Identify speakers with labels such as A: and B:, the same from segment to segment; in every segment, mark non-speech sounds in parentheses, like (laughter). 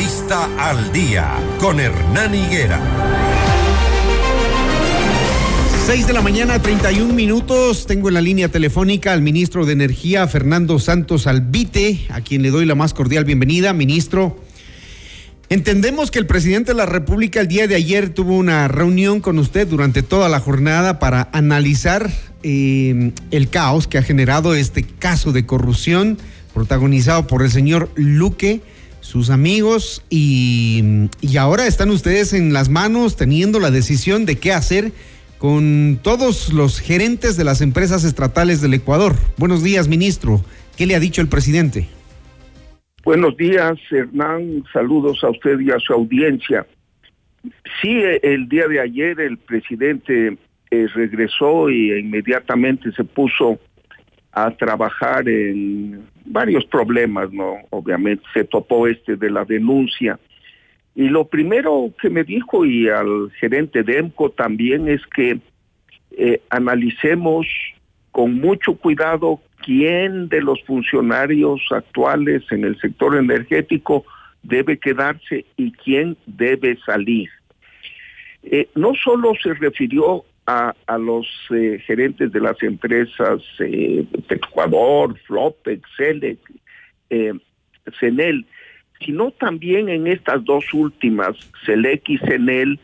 A: Entrevista al día con Hernán Higuera.
B: 6 de la mañana, 31 minutos. Tengo en la línea telefónica al ministro de Energía, Fernando Santos Albite, a quien le doy la más cordial bienvenida. Ministro, entendemos que el presidente de la República el día de ayer tuvo una reunión con usted durante toda la jornada para analizar eh, el caos que ha generado este caso de corrupción protagonizado por el señor Luque, sus amigos, y, y ahora están ustedes en las manos teniendo la decisión de qué hacer con todos los gerentes de las empresas estatales del Ecuador. Buenos días, ministro. ¿Qué le ha dicho el presidente?
C: Buenos días, Hernán. Saludos a usted y a su audiencia. Sí, el día de ayer el presidente eh, regresó y inmediatamente se puso a trabajar en varios problemas, ¿no? Obviamente se topó este de la denuncia. Y lo primero que me dijo y al gerente de EMCO también es que eh, analicemos con mucho cuidado quién de los funcionarios actuales en el sector energético debe quedarse y quién debe salir. Eh, no solo se refirió a, los eh, gerentes de las empresas eh, Ecuador, Flopex, Celec, eh, Cenel, sino también en estas dos últimas, Selec y Cenel,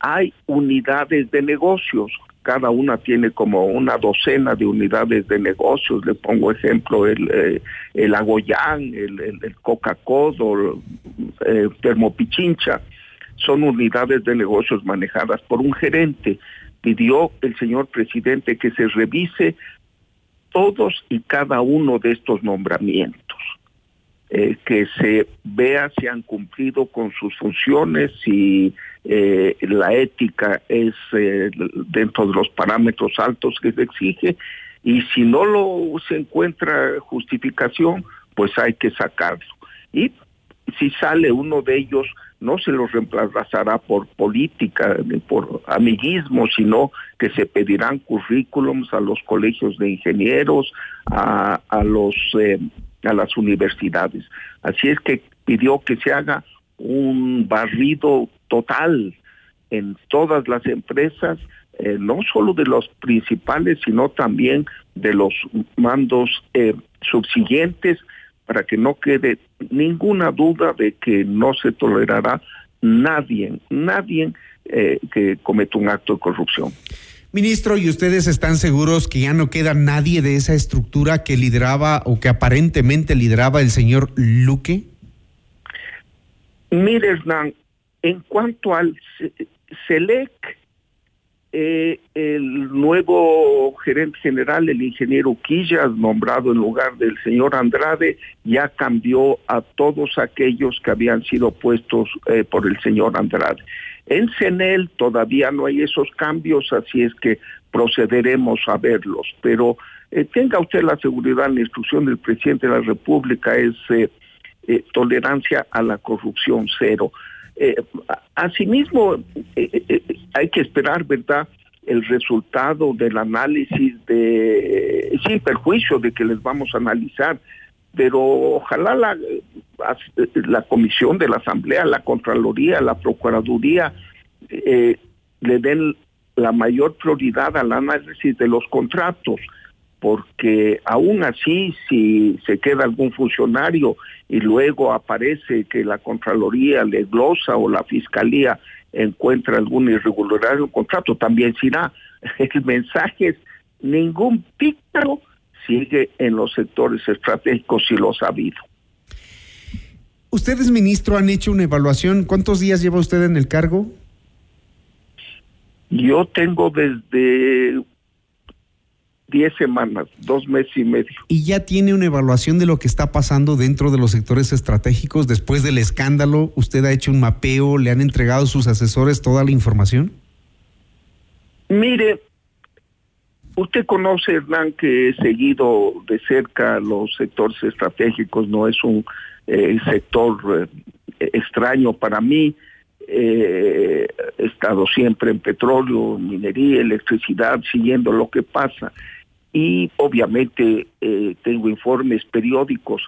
C: hay unidades de negocios. Cada una tiene como una docena de unidades de negocios. Le pongo ejemplo el, eh, el Agoyán, el, el, Coca-Cola, eh, Termopichincha. Son unidades de negocios manejadas por un gerente pidió el señor presidente que se revise todos y cada uno de estos nombramientos, eh, que se vea si han cumplido con sus funciones, si eh, la ética es eh, dentro de los parámetros altos que se exige, y si no lo se encuentra justificación, pues hay que sacarlo. Y si sale uno de ellos no se los reemplazará por política ni por amiguismo, sino que se pedirán currículums a los colegios de ingenieros, a, a los eh, a las universidades. Así es que pidió que se haga un barrido total en todas las empresas, eh, no solo de los principales, sino también de los mandos eh, subsiguientes, para que no quede ninguna duda de que no se tolerará nadie, nadie eh, que cometa un acto de corrupción.
B: Ministro, ¿y ustedes están seguros que ya no queda nadie de esa estructura que lideraba o que aparentemente lideraba el señor Luque?
C: Mire, Hernán, en cuanto al SELEC, eh, el nuevo gerente general, el ingeniero Quillas, nombrado en lugar del señor Andrade, ya cambió a todos aquellos que habían sido puestos eh, por el señor Andrade. En CENEL todavía no hay esos cambios, así es que procederemos a verlos, pero eh, tenga usted la seguridad, la instrucción del presidente de la República es tolerancia a la corrupción cero. Eh, asimismo, eh, eh, hay que esperar, ¿verdad? el resultado del análisis de, sin perjuicio de que les vamos a analizar, pero ojalá la, la comisión de la Asamblea, la Contraloría, la Procuraduría le den la mayor prioridad al análisis de los contratos porque aún así si se queda algún funcionario y luego aparece que la Contraloría le glosa o la Fiscalía encuentra alguna irregularidad en el contrato, también será. (laughs) El mensaje es ningún pícaro sigue en los sectores estratégicos y lo ha sabido.
B: Ustedes, ministro, han hecho una evaluación. ¿Cuántos días lleva usted en el cargo?
C: Yo tengo desde 10 semanas, dos meses y medio.
B: ¿Y ya tiene una evaluación de lo que está pasando dentro de los sectores estratégicos después del escándalo? ¿Usted ha hecho un mapeo? ¿Le han entregado sus asesores toda la información?
C: Mire, usted conoce, Hernán, que he seguido de cerca los sectores estratégicos, no es un eh, sector eh, extraño para mí. Eh, he estado siempre en petróleo, minería, electricidad, siguiendo lo que pasa y obviamente eh, tengo informes periódicos.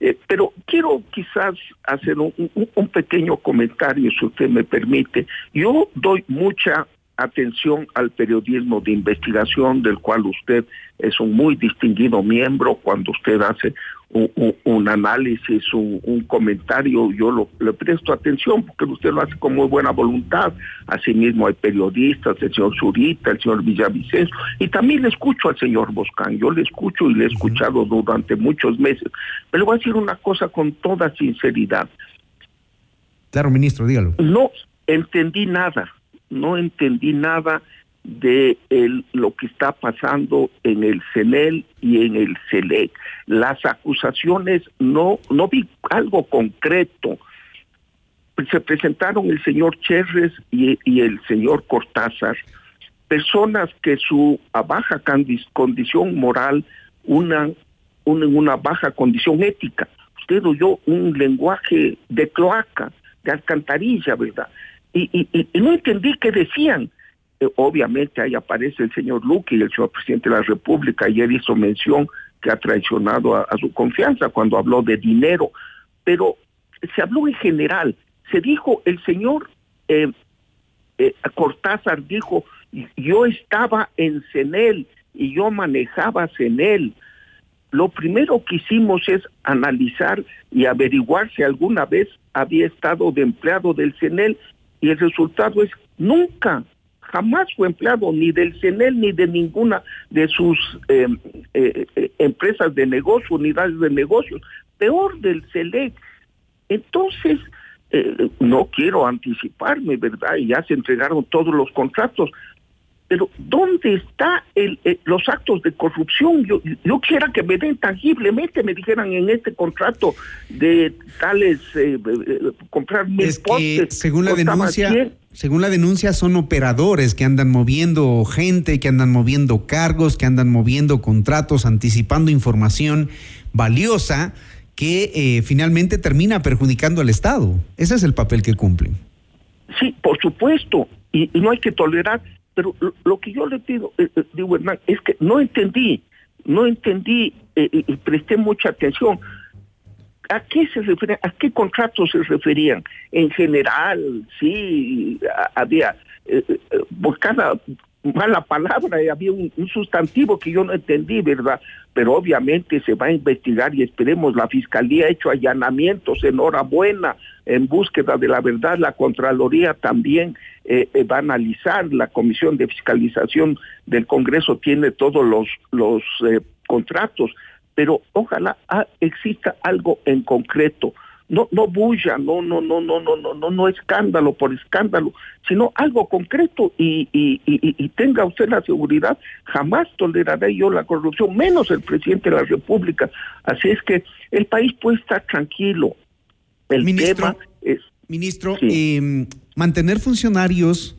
C: Eh, pero quiero quizás hacer un, un, pequeño comentario, si usted me permite. Yo doy mucha atención al periodismo de investigación del cual usted es un muy distinguido miembro cuando usted hace un, análisis, un, comentario, yo lo, le presto atención porque usted lo hace con muy buena voluntad. Asimismo hay periodistas, el señor Zurita, el señor Villavicencio, y también le escucho al señor Boscán, yo le escucho y le he escuchado durante muchos meses. Pero le voy a decir una cosa con toda sinceridad.
B: Claro, ministro, dígalo.
C: No entendí nada, no entendí nada de lo que está pasando en el CENEL y en el CELEC. Las acusaciones no, no vi algo concreto. Se presentaron el señor Cherres y, el señor Cortázar, personas que su baja condición moral unen una baja condición ética. Usted oyó un lenguaje de cloaca, de alcantarilla, ¿verdad? Y, y no entendí qué decían obviamente ahí aparece el señor Luque y el señor presidente de la República. Ayer hizo mención que ha traicionado a, su confianza cuando habló de dinero, pero se habló en general. Se dijo, el señor eh, eh, Cortázar dijo, yo estaba en CENEL y yo manejaba CENEL. Lo primero que hicimos es analizar y averiguar si alguna vez había estado de empleado del CENEL y el resultado es nunca jamás fue empleado ni del CENEL ni de ninguna de sus eh, eh, eh, empresas de negocio, unidades de negocios, peor del CELEC. Entonces, no quiero anticiparme, ¿verdad? Y ya se entregaron todos los contratos, pero ¿dónde están los actos de corrupción? Yo, yo quisiera que me den tangiblemente, me dijeran en este contrato de tales, comprar mil
B: es que, según la denuncia, según la denuncia, son operadores que andan moviendo gente, que andan moviendo cargos, que andan moviendo contratos, anticipando información valiosa que eh, finalmente termina perjudicando al Estado. Ese es el papel que cumplen.
C: Sí, por supuesto, y, no hay que tolerar, pero lo, que yo le pido, eh, eh, digo, Hernán, es que no entendí, no entendí y presté mucha atención ¿A qué se referían? ¿A qué contratos se referían? En general, sí, había, eh, eh, por cada mala palabra había un, sustantivo que yo no entendí, ¿verdad? Pero obviamente se va a investigar y esperemos, la Fiscalía ha hecho allanamientos, enhorabuena, en búsqueda de la verdad, la Contraloría también eh, va a analizar, la Comisión de Fiscalización del Congreso tiene todos los, los contratos, pero ojalá ah, exista algo en concreto. No, no bulla, no, no, no, no, no, no, no, no escándalo por escándalo, sino algo concreto y, y, y, tenga usted la seguridad, jamás toleraré yo la corrupción, menos el presidente de la República. Así es que el país puede estar tranquilo. El
B: ministro,
C: tema es...
B: Ministro, em, mantener funcionarios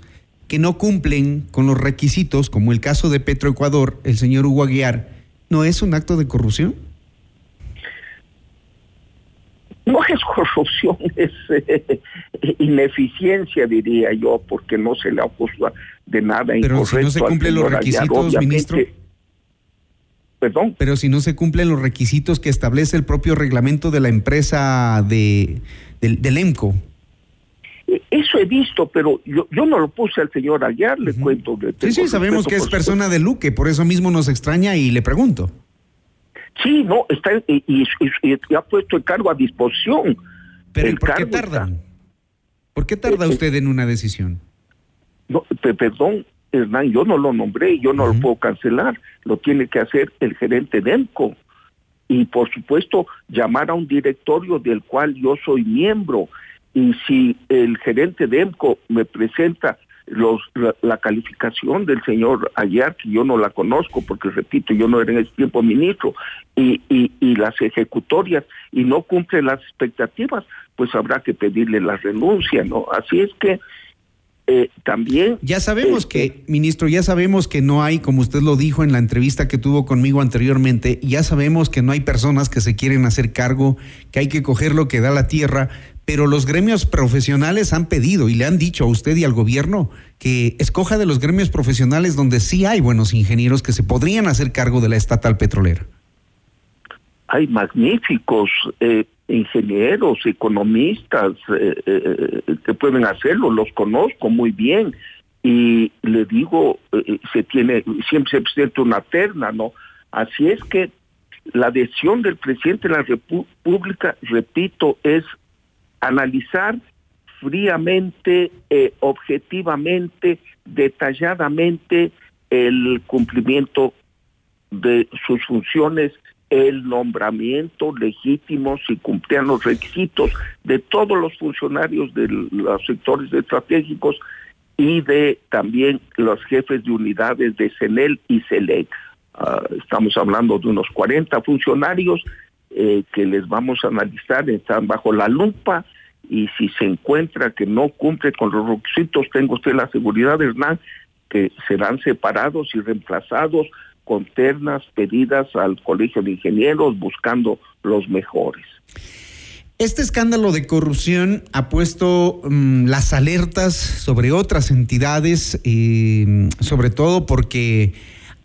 B: que no cumplen con los requisitos, como el caso de Petroecuador, el señor Hugo Aguiar, ¿no es un acto de corrupción?
C: No es corrupción, (laughs) es eh, ineficiencia, diría yo, porque no se le acusa de nada
B: Pero si no se cumplen los requisitos, ministro.
C: Perdón.
B: Pero si no se cumplen los requisitos que establece el propio reglamento de la empresa de, del, EMCO.
C: Eso he visto, pero yo, yo no lo puse al señor Aguiar, le cuento.
B: sí, sí, sabemos que es persona de Luque, por eso mismo nos extraña y le pregunto.
C: Sí, no, está y, y, ha puesto el cargo a disposición.
B: Pero ¿por qué tardan? ¿Por qué tarda eh, eh, usted en una decisión?
C: No, perdón, Hernán, yo no lo nombré, yo no lo puedo cancelar, lo tiene que hacer el gerente de EMCO. Y por supuesto, llamar a un directorio del cual yo soy miembro. Y si el gerente de EMCO me presenta los, la, calificación del señor Ayar, que yo no la conozco, porque repito, yo no era en ese tiempo ministro, y, y las ejecutorias, y no cumple las expectativas, pues habrá que pedirle la renuncia, ¿no? Así es que eh, también...
B: Ya sabemos que, este, ministro, ya sabemos que no hay, como usted lo dijo en la entrevista que tuvo conmigo anteriormente, ya sabemos que no hay personas que se quieren hacer cargo, que hay que coger lo que da la tierra, pero los gremios profesionales han pedido y le han dicho a usted y al gobierno que escoja de los gremios profesionales donde sí hay buenos ingenieros que se podrían hacer cargo de la estatal petrolera.
C: Hay magníficos eh, ingenieros, economistas eh, que pueden hacerlo, los conozco muy bien y le digo, se tiene, siempre se presenta una terna, ¿no? Así es que la adhesión del presidente de la República, repito, es analizar fríamente, objetivamente, detalladamente el cumplimiento de sus funciones, el nombramiento legítimo si cumplían los requisitos de todos los funcionarios de los sectores estratégicos y de también los jefes de unidades de CENEL y CELEX. Ah, estamos hablando de unos 40 funcionarios eh, que les vamos a analizar, están bajo la lupa y si se encuentra que no cumple con los requisitos, tengo usted la seguridad, Hernán, que serán separados y reemplazados con ternas pedidas al Colegio de Ingenieros buscando los mejores.
B: Este escándalo de corrupción ha puesto mm, las alertas sobre otras entidades, y sobre todo porque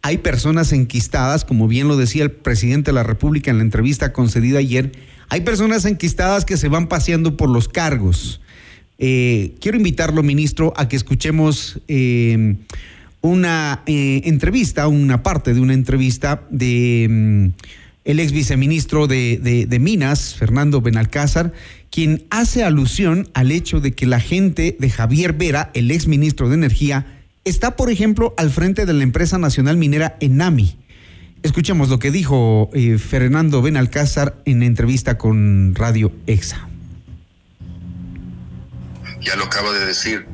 B: hay personas enquistadas, como bien lo decía el presidente de la República en la entrevista concedida ayer, hay personas enquistadas que se van paseando por los cargos. Eh, quiero invitarlo, ministro, a que escuchemos eh, una eh, entrevista, una parte de una entrevista de mm, el ex viceministro de, de, Minas, Fernando Benalcázar, quien hace alusión al hecho de que la gente de Javier Vera, el ex ministro de Energía, está, por ejemplo, al frente de la empresa nacional minera Enami. Escuchemos lo que dijo Fernando Benalcázar en entrevista con Radio EXA
D: ya lo acaba de decir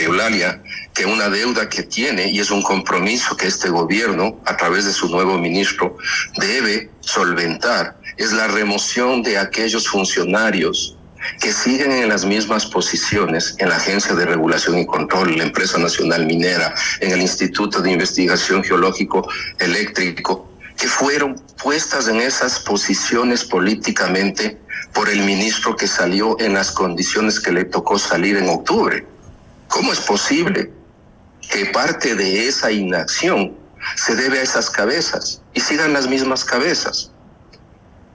D: Eulalia, que una deuda que tiene y es un compromiso que este gobierno, a través de su nuevo ministro, debe solventar, es la remoción de aquellos funcionarios que siguen en las mismas posiciones en la Agencia de Regulación y Control, la Empresa Nacional Minera, en el Instituto de Investigación Geológico Eléctrico, que fueron puestas en esas posiciones políticamente por el ministro que salió en las condiciones que le tocó salir en octubre. ¿Cómo es posible que parte de esa inacción se debe a esas cabezas y sigan las mismas cabezas?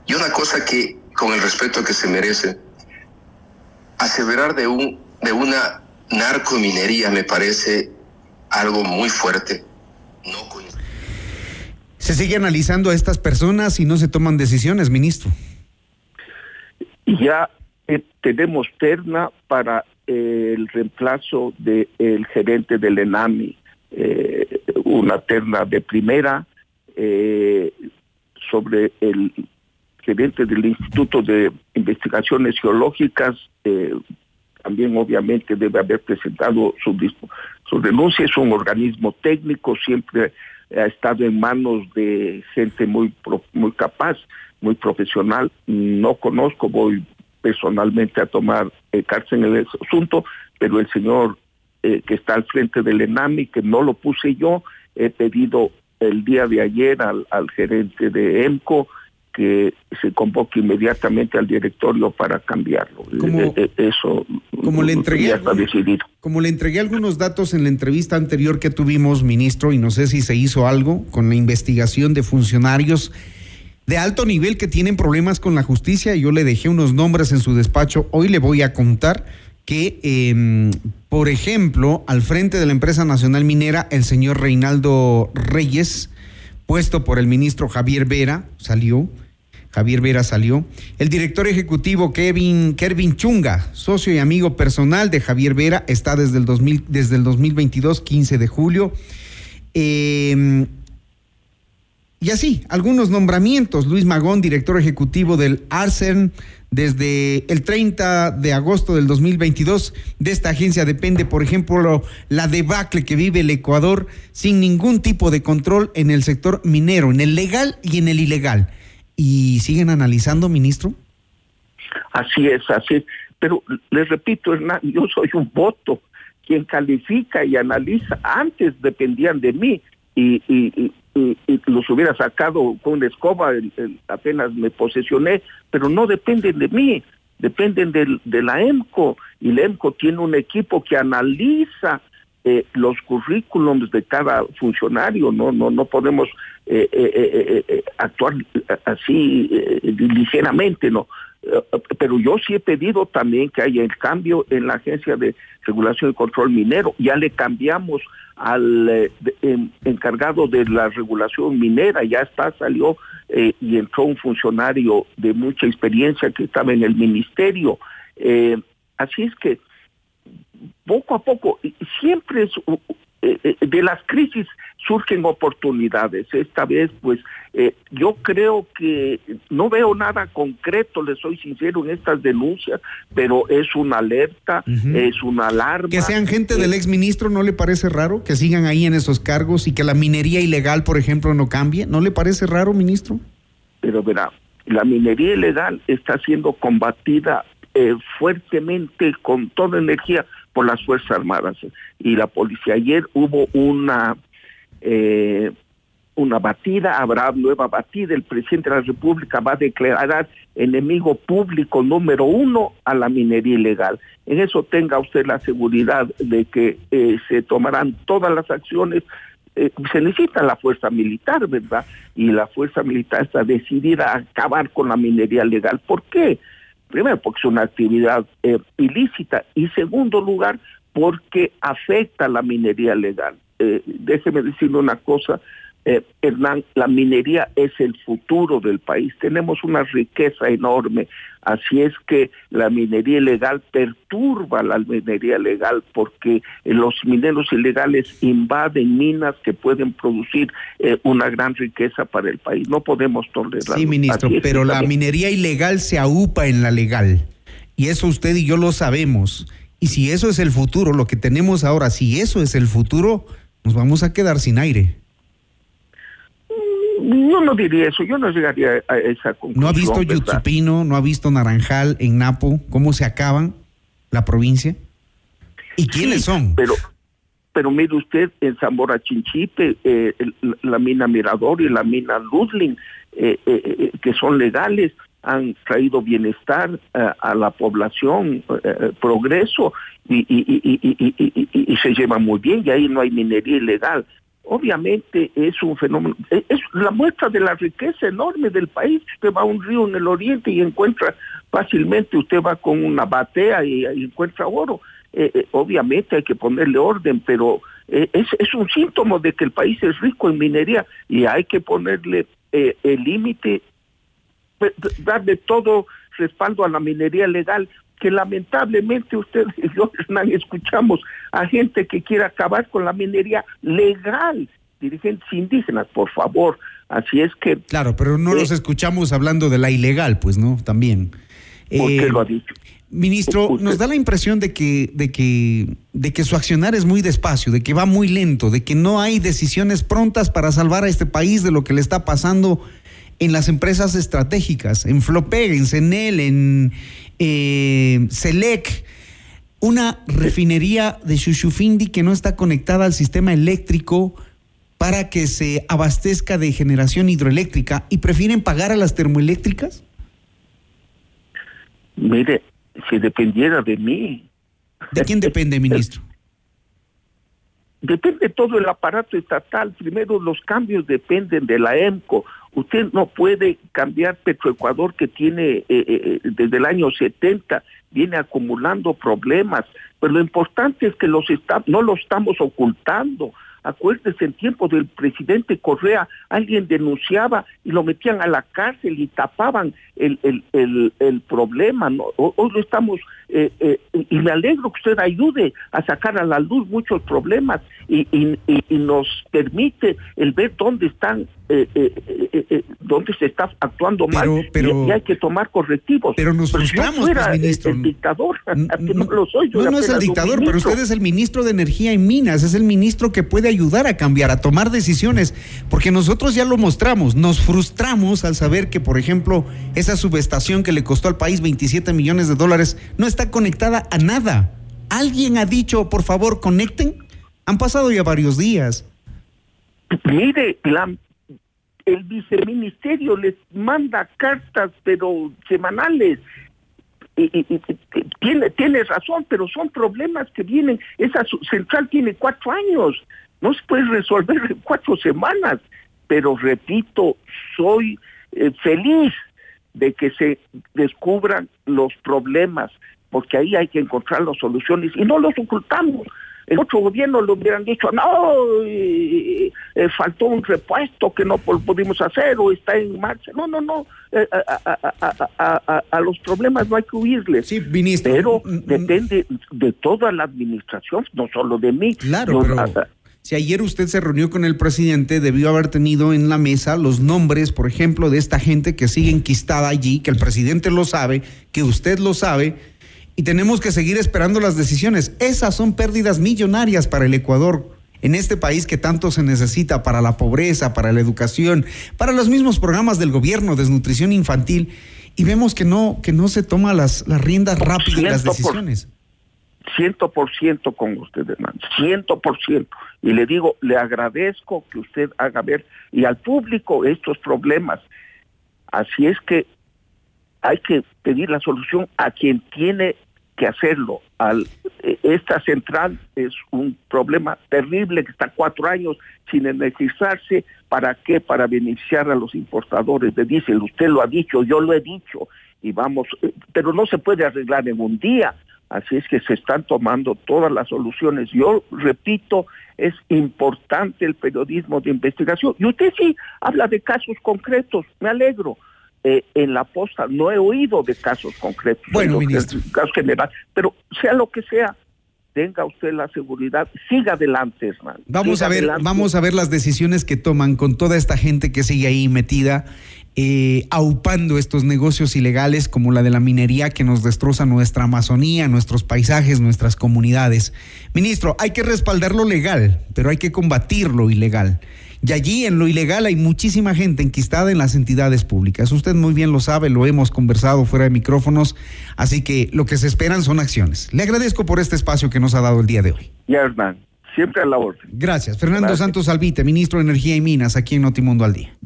D: Y una cosa que, con el respeto que se merece, aseverar de, un, de una narcominería me parece algo muy fuerte.
B: se sigue analizando a estas personas y no se toman decisiones, ministro
C: ya eh, tenemos terna para el reemplazo del gerente del ENAMI, eh, una terna de primera sobre el gerente del Instituto de Investigaciones Geológicas, también obviamente debe haber presentado su, su denuncia, es un organismo técnico, siempre ha estado en manos de gente muy, muy capaz muy profesional. No conozco, voy personalmente a tomar eh, cárcel en el asunto, pero el señor eh, que está al frente del ENAMI, que no lo puse yo, he pedido el día de ayer al, al gerente de EMCO que se convoque inmediatamente al directorio para cambiarlo.
B: Como, eh, eso como le entregué, está decidido. Como le entregué algunos datos en la entrevista anterior que tuvimos, ministro, y no sé si se hizo algo con la investigación de funcionarios de alto nivel que tienen problemas con la justicia. Yo le dejé unos nombres en su despacho. Hoy le voy a contar que, em, por ejemplo, al frente de la empresa nacional minera, el señor Reinaldo Reyes, puesto por el ministro Javier Vera, salió. Javier Vera salió. El director ejecutivo Kevin, Kervin Chunga, socio y amigo personal de Javier Vera, está desde el, 2000, desde el 2022, 15 de julio. Eh, y así, algunos nombramientos. Luis Magón, director ejecutivo del Arsen, desde el 30 de agosto del 2022. De esta agencia depende, por ejemplo, la debacle que vive el Ecuador sin ningún tipo de control en el sector minero, en el legal y en el ilegal. ¿Y siguen analizando, ministro?
C: Así es, así Pero les repito, Hernán, yo soy un voto. Quien califica y analiza antes dependían de mí y, y, los hubiera sacado con la escoba, apenas me posesioné, pero no dependen de mí, dependen de la EMCO y la EMCO tiene un equipo que analiza eh, los currículums de cada funcionario, no, no, no podemos eh, eh, actuar así ligeramente, no. Pero yo sí he pedido también que haya el cambio en la Agencia de Regulación y Control Minero. Ya le cambiamos al encargado de la regulación minera, ya está, salió y entró un funcionario de mucha experiencia que estaba en el ministerio. así es que poco a poco, siempre es, eh, eh, de las crisis surgen oportunidades. Esta vez, pues, eh, yo creo que no veo nada concreto, le soy sincero, en estas denuncias, pero es una alerta, es una alarma.
B: Que sean gente del ex ministro, ¿no le parece raro? Que sigan ahí en esos cargos y que la minería ilegal, por ejemplo, no cambie. ¿No le parece raro, ministro?
C: Pero verá, la minería ilegal está siendo combatida fuertemente con toda energía por las Fuerzas Armadas y la policía. Ayer hubo una eh, una batida, habrá nueva batida, el presidente de la República va a declarar enemigo público número uno a la minería ilegal. En eso tenga usted la seguridad de que eh, se tomarán todas las acciones. Eh, se necesita la fuerza militar, ¿verdad? Y la fuerza militar está decidida a acabar con la minería legal. ¿Por qué? Primero, porque es una actividad eh, ilícita y segundo lugar, porque afecta la minería legal. Eh, déjeme decirle una cosa, eh, Hernán, la minería es el futuro del país. Tenemos una riqueza enorme. Así es que la minería ilegal perturba la minería legal porque eh, los mineros ilegales invaden minas que pueden producir eh, una gran riqueza para el país. No podemos tolerarlo.
B: Sí, ministro, pero la minería ilegal se aupa en la legal. Y eso usted y yo lo sabemos. Y si eso es el futuro, lo que tenemos ahora, si eso es el futuro, nos vamos a quedar sin aire.
C: No, no diría eso, yo no llegaría a esa conclusión.
B: ¿No ha visto Yutsupino, no ha visto Naranjal en Napo, cómo se acaban la provincia? ¿Y quiénes son?
C: Pero, pero mire usted, en Zamora Chinchipe, eh, la mina Mirador y la mina Ludling, eh, eh, que son legales, han traído bienestar a la población, progreso, y, y, se llevan muy bien, y ahí no hay minería ilegal obviamente es un fenómeno, es la muestra de la riqueza enorme del país. Usted va a un río en el oriente y encuentra fácilmente, usted va con una batea y, encuentra oro. Eh, eh, obviamente hay que ponerle orden, pero eh, es, es un síntoma de que el país es rico en minería y hay que ponerle el límite, pues, darle todo respaldo a la minería legal que lamentablemente ustedes y yo escuchamos a gente que quiere acabar con la minería legal, dirigentes indígenas, por favor. Así es que...
B: Claro, pero no los eh, escuchamos hablando de la ilegal, pues, ¿no? También.
C: ¿Por qué eh, lo ha dicho?
B: Ministro, nos da la impresión de que, de que, de que su accionar es muy despacio, de que va muy lento, de que no hay decisiones prontas para salvar a este país de lo que le está pasando en las empresas estratégicas, en Flopeg, en Cenel, en eh, Selec, una refinería de Chuchufindi que no está conectada al sistema eléctrico para que se abastezca de generación hidroeléctrica y prefieren pagar a las termoeléctricas?
C: Mire, si dependiera de mí.
B: ¿De quién depende, ministro?
C: Depende todo el aparato estatal. Primero, los cambios dependen de la EMCO. Usted no puede cambiar Petroecuador que tiene eh, eh, eh, desde el año 70, viene acumulando problemas, pero lo importante es que los no lo estamos ocultando. Acuérdese, en tiempo del presidente Correa, alguien denunciaba y lo metían a la cárcel y tapaban el, el, el, problema. ¿no? Hoy lo estamos, eh, eh, y me alegro que usted ayude a sacar a la luz muchos problemas y, y, y nos permite el ver dónde están eh, eh, eh, eh, donde se está actuando mal y, hay que tomar correctivos.
B: Pero nos frustramos, pues, ministro.
C: El, dictador, (laughs) no, lo soy.
B: no, no es el dictador, pero usted es el ministro de Energía y Minas, es el ministro que puede ayudar a cambiar, a tomar decisiones, porque nosotros ya lo mostramos, nos frustramos al saber que, por ejemplo, esa subestación que le costó al país 27 millones de dólares no está conectada a nada. ¿Alguien ha dicho, por favor, conecten? Han pasado ya varios días.
C: Mire, el viceministerio les manda cartas, pero semanales. tiene, tiene razón, pero son problemas que vienen. Esa central tiene cuatro años, no se puede resolver en cuatro semanas. Pero repito, soy eh, feliz de que se descubran los problemas, porque ahí hay que encontrar las soluciones y no los ocultamos. El otro gobierno le hubieran dicho, no, eh, faltó un repuesto que no pudimos hacer o está en marcha. No, no, no. Eh, a, los problemas no hay que huirles.
B: Sí, ministro.
C: Pero mm, mm. depende de toda la administración, no solo de mí.
B: Claro, pero... Si ayer usted se reunió con el presidente, debió haber tenido en la mesa los nombres, por ejemplo, de esta gente que sigue enquistada allí, que el presidente lo sabe, que usted lo sabe, y tenemos que seguir esperando las decisiones. Esas son pérdidas millonarias para el Ecuador. En este país que tanto se necesita para la pobreza, para la educación, para los mismos programas del gobierno, desnutrición infantil, y vemos que no, que no se toma las, las riendas rápidas las decisiones
C: ciento por ciento con usted, hermano, ciento por ciento. Y le digo, le agradezco que usted haga ver y al público estos problemas. Así es que hay que pedir la solución a quien tiene que hacerlo. Al, e, esta central es un problema terrible que está cuatro años sin energizarse. ¿Para qué? Para beneficiar a los importadores de diésel. Usted lo ha dicho, yo lo he dicho. Y vamos, eh, pero no se puede arreglar en un día Así es que se están tomando todas las soluciones. Yo repito, es importante el periodismo de investigación. Y usted sí habla de casos concretos, me alegro. Eh, en la posta no he oído de casos concretos.
B: Bueno, ministro.
C: Casos pero sea lo que sea, tenga usted la seguridad, siga adelante, hermano.
B: Vamos a ver, vamos a ver las decisiones que toman con toda esta gente que sigue ahí metida eh, aupando estos negocios ilegales como la de la minería que nos destroza nuestra Amazonía, nuestros paisajes, nuestras comunidades. Ministro, hay que respaldar lo legal, pero hay que combatir lo ilegal. Y allí en lo ilegal hay muchísima gente enquistada en las entidades públicas. Usted muy bien lo sabe, lo hemos conversado fuera de micrófonos, así que lo que se esperan son acciones. Le agradezco por este espacio que nos ha dado el día de hoy.
C: Ya, Hernán, siempre a la orden.
B: Gracias. Fernando Santos Albite, ministro de Energía y Minas, aquí en Notimundo al Día.